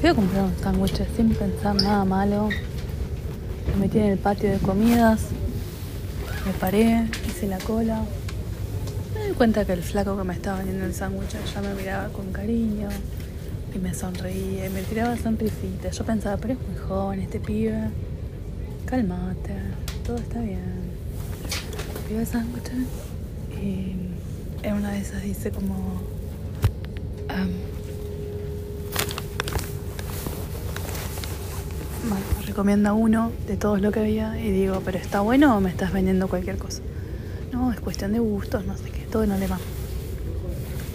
Fui a comprar un sándwich sin pensar nada malo. Me metí en el patio de comidas. Me paré, hice la cola. Me di cuenta que el flaco que me estaba vendiendo el sándwich ya me miraba con cariño. Y me sonreía y me tiraba sonrisitas. Yo pensaba, pero es muy joven este pibe. Calmate, todo está bien. Pido el sándwich y en una de esas dice como... bueno, recomienda uno de todos lo que había y digo, pero está bueno o me estás vendiendo cualquier cosa. No, es cuestión de gustos, no sé qué, todo en alemán.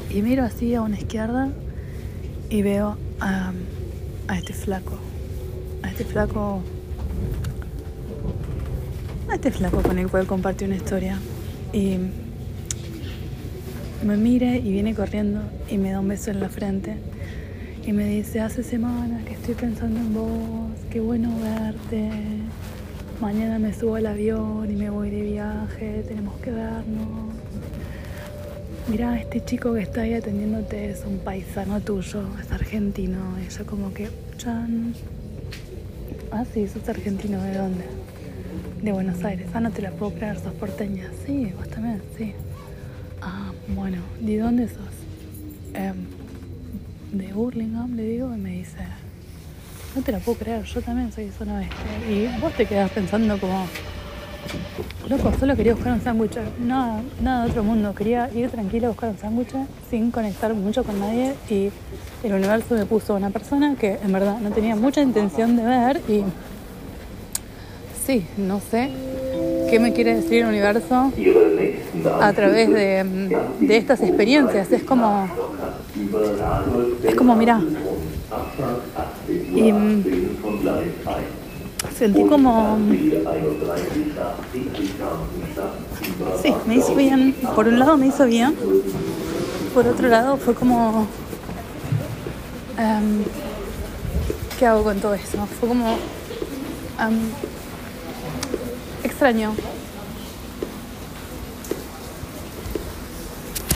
Y miro así a una izquierda y veo a, a este flaco, a este flaco, a este flaco con el cual compartí una historia. Y me mira y viene corriendo y me da un beso en la frente y me dice, hace semanas que estoy pensando en vos, qué bueno verte, mañana me subo al avión y me voy de viaje, tenemos que vernos. Mira, este chico que está ahí atendiéndote es un paisano tuyo, es argentino. Y yo como que, chan. Ah, sí, sos argentino, ¿de dónde? De Buenos Aires. Ah, no te la puedo creer, sos porteña. Sí, vos también, sí. Ah, bueno, ¿de dónde sos? Em, de Burlingame, le digo, y me dice, no te la puedo creer, yo también soy zona oeste. Y vos te quedas pensando como, loco, solo quería buscar un sándwich, nada, nada de otro mundo, quería ir tranquila a buscar un sándwich sin conectar mucho con nadie y el universo me puso una persona que en verdad no tenía mucha intención de ver y sí, no sé qué me quiere decir el universo a través de, de estas experiencias. Es como, es como, mira, y mm, sentí como, sí, me hizo bien. Por un lado me hizo bien, por otro lado fue como, em, ¿qué hago con todo eso? Fue como em, extraño